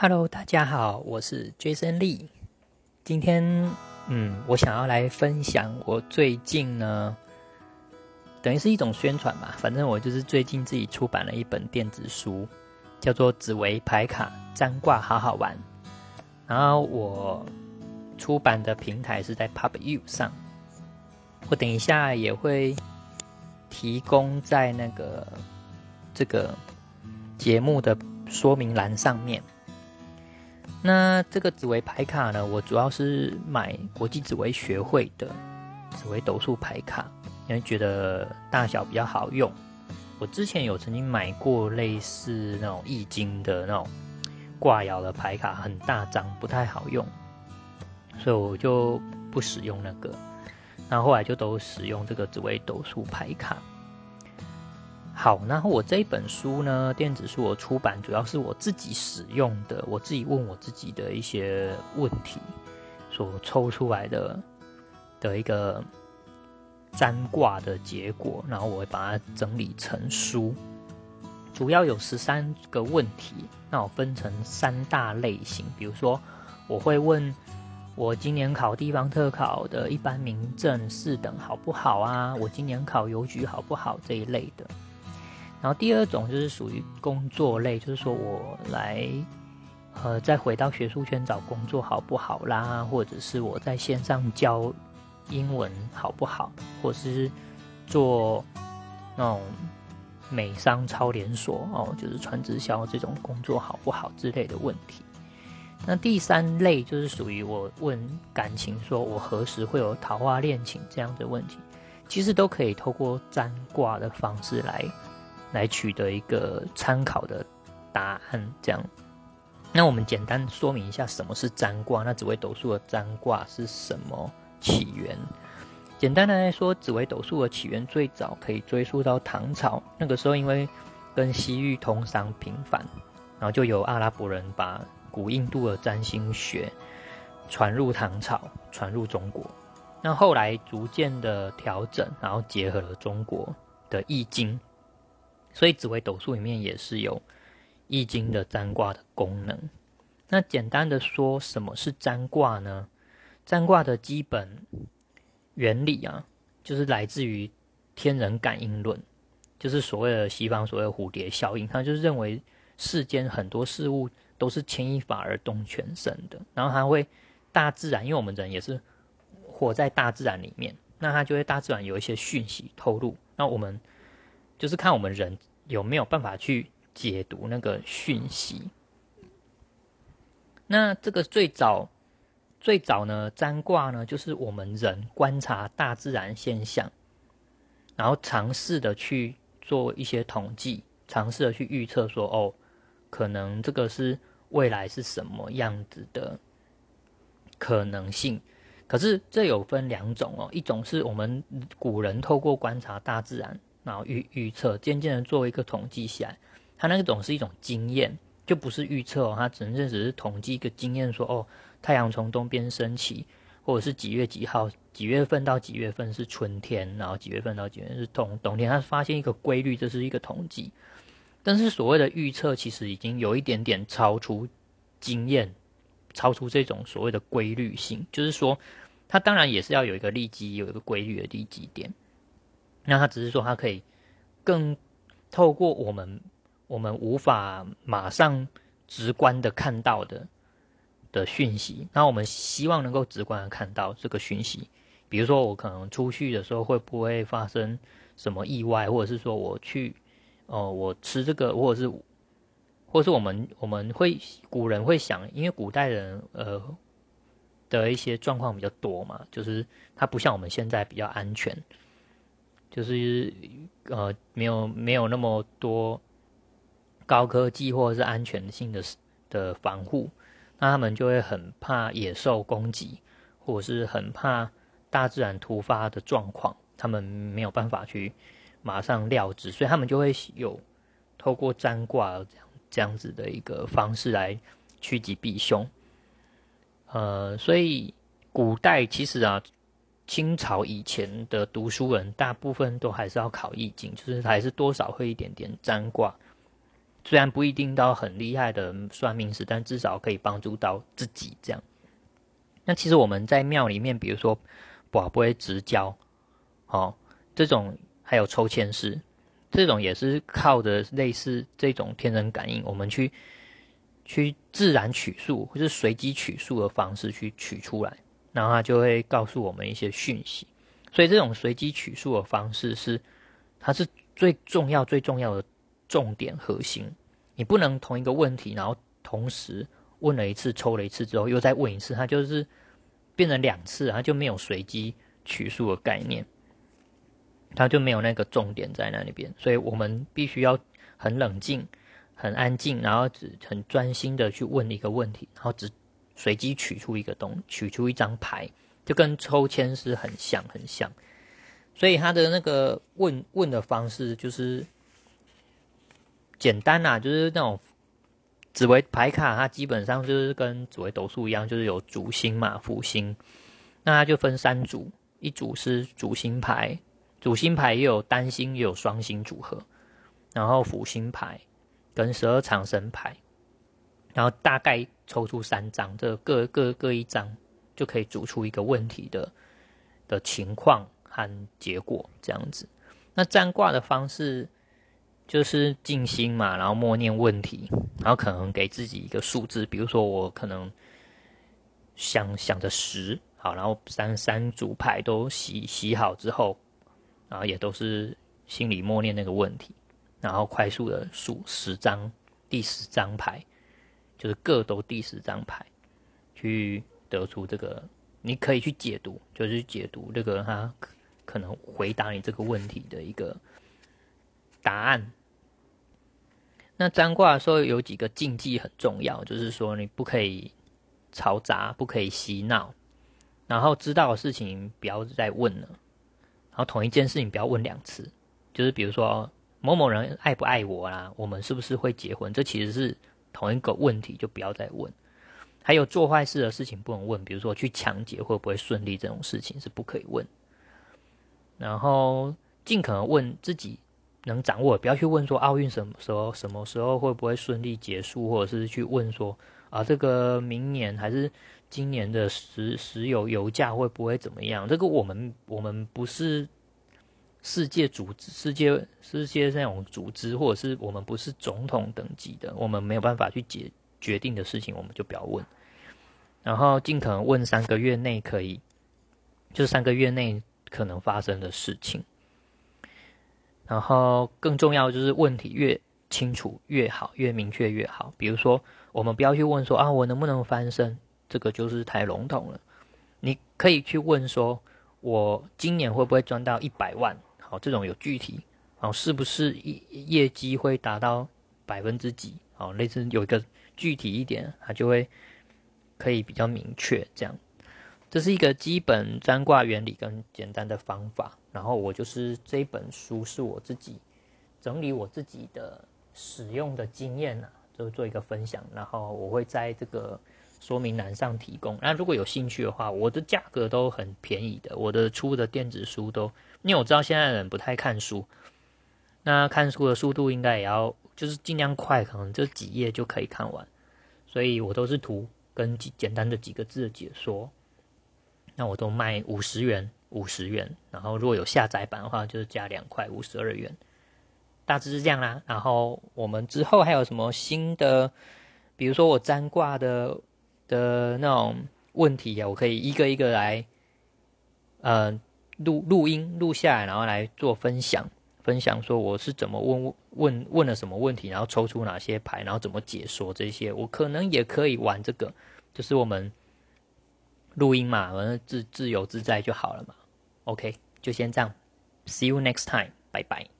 Hello，大家好，我是 Jason Lee。今天，嗯，我想要来分享我最近呢，等于是一种宣传吧。反正我就是最近自己出版了一本电子书，叫做《紫薇牌卡占卦好好玩》。然后我出版的平台是在 PubU 上，我等一下也会提供在那个这个节目的说明栏上面。那这个紫薇牌卡呢？我主要是买国际紫薇学会的紫薇斗数牌卡，因为觉得大小比较好用。我之前有曾经买过类似那种易经的那种挂爻的牌卡，很大张，不太好用，所以我就不使用那个。然后来就都使用这个紫薇斗数牌卡。好，然后我这一本书呢，电子书我出版主要是我自己使用的，我自己问我自己的一些问题所抽出来的的一个占卦的结果，然后我会把它整理成书，主要有十三个问题，那我分成三大类型，比如说我会问我今年考地方特考的一般民政四等好不好啊？我今年考邮局好不好这一类的。然后第二种就是属于工作类，就是说我来，呃，再回到学术圈找工作好不好啦？或者是我在线上教英文好不好？或者是做那种美商超连锁哦，就是传直销这种工作好不好之类的问题。那第三类就是属于我问感情，说我何时会有桃花恋情这样的问题，其实都可以透过占卦的方式来。来取得一个参考的答案，这样。那我们简单说明一下什么是占卦。那紫微斗数的占卦是什么起源？简单的来说，紫微斗数的起源最早可以追溯到唐朝。那个时候，因为跟西域通商频繁，然后就有阿拉伯人把古印度的占星学传入唐朝，传入中国。那后来逐渐的调整，然后结合了中国的易经。所以紫微斗数里面也是有易经的占卦的功能。那简单的说，什么是占卦呢？占卦的基本原理啊，就是来自于天人感应论，就是所谓的西方所谓蝴蝶效应。他就是认为世间很多事物都是牵一发而动全身的，然后他会大自然，因为我们人也是活在大自然里面，那他就会大自然有一些讯息透露，那我们。就是看我们人有没有办法去解读那个讯息。那这个最早最早呢，占卦呢，就是我们人观察大自然现象，然后尝试的去做一些统计，尝试的去预测说，哦，可能这个是未来是什么样子的可能性。可是这有分两种哦，一种是我们古人透过观察大自然。然后预预测，渐渐的作为一个统计起来，它那个种是一种经验，就不是预测哦，它纯粹只是统计一个经验，说哦，太阳从东边升起，或者是几月几号，几月份到几月份是春天，然后几月份到几月是冬冬天，它发现一个规律，这是一个统计。但是所谓的预测，其实已经有一点点超出经验，超出这种所谓的规律性，就是说，它当然也是要有一个利基，有一个规律的利基点。那他只是说，他可以更透过我们我们无法马上直观的看到的的讯息，那我们希望能够直观的看到这个讯息。比如说，我可能出去的时候会不会发生什么意外，或者是说我去哦，我吃这个，或者是，或者是我们我们会古人会想，因为古代人呃的一些状况比较多嘛，就是它不像我们现在比较安全。就是呃，没有没有那么多高科技或者是安全性的的防护，那他们就会很怕野兽攻击，或者是很怕大自然突发的状况，他们没有办法去马上料知，所以他们就会有透过占卦这样这样子的一个方式来趋吉避凶。呃，所以古代其实啊。清朝以前的读书人，大部分都还是要考易经，就是还是多少会一点点占卦，虽然不一定到很厉害的算命师，但至少可以帮助到自己这样。那其实我们在庙里面，比如说宝贝直交，哦，这种还有抽签师，这种也是靠着类似这种天人感应，我们去去自然取数或是随机取数的方式去取出来，然后它就会告诉我们一些讯息。所以这种随机取数的方式是，它是最重要、最重要的重点核心。你不能同一个问题，然后同时问了一次、抽了一次之后又再问一次，它就是变成两次，它就没有随机取数的概念，它就没有那个重点在那里边。所以我们必须要很冷静、很安静，然后只很专心的去问一个问题，然后只随机取出一个东，取出一张牌。就跟抽签是很像，很像，所以他的那个问问的方式就是简单呐，就是那种紫薇牌卡，它基本上就是跟紫薇斗数一样，就是有主星嘛、辅星，那它就分三组，一组是主星牌，主星牌也有单星也有双星组合，然后辅星牌跟十二长生牌，然后大概抽出三张，这各各各一张。就可以组出一个问题的的情况和结果这样子。那占卦的方式就是静心嘛，然后默念问题，然后可能给自己一个数字，比如说我可能想想着十，好，然后三三组牌都洗洗好之后，然后也都是心里默念那个问题，然后快速的数十张，第十张牌就是各都第十张牌去。得出这个，你可以去解读，就是解读这个他可能回答你这个问题的一个答案。那占卦的时候有几个禁忌很重要，就是说你不可以嘈杂，不可以嬉闹，然后知道的事情不要再问了，然后同一件事情不要问两次，就是比如说某某人爱不爱我啦，我们是不是会结婚，这其实是同一个问题，就不要再问。还有做坏事的事情不能问，比如说去抢劫会不会顺利这种事情是不可以问。然后尽可能问自己能掌握，不要去问说奥运什么时候、什么时候会不会顺利结束，或者是去问说啊这个明年还是今年的石石油油价会不会怎么样？这个我们我们不是世界组织、世界世界那种组织，或者是我们不是总统等级的，我们没有办法去解决定的事情，我们就不要问。然后尽可能问三个月内可以，就是三个月内可能发生的事情。然后更重要就是问题越清楚越好，越明确越好。比如说，我们不要去问说啊，我能不能翻身？这个就是太笼统了。你可以去问说，我今年会不会赚到一百万？好，这种有具体，好，是不是业业绩会达到百分之几？好，类似有一个具体一点，它就会。可以比较明确，这样，这是一个基本占卦原理跟简单的方法。然后我就是这本书是我自己整理我自己的使用的经验啊，就做一个分享。然后我会在这个说明栏上提供。那如果有兴趣的话，我的价格都很便宜的，我的出的电子书都，因为我知道现在人不太看书，那看书的速度应该也要就是尽量快，可能就几页就可以看完，所以我都是图。跟简单的几个字的解说，那我都卖五十元，五十元。然后如果有下载版的话，就是加两块，五十二元。大致是这样啦。然后我们之后还有什么新的，比如说我占卦的的那种问题啊，我可以一个一个来，呃，录录音录下来，然后来做分享。分享说我是怎么问问问了什么问题，然后抽出哪些牌，然后怎么解说这些，我可能也可以玩这个，就是我们录音嘛，反正自自由自在就好了嘛。OK，就先这样，See you next time，拜拜。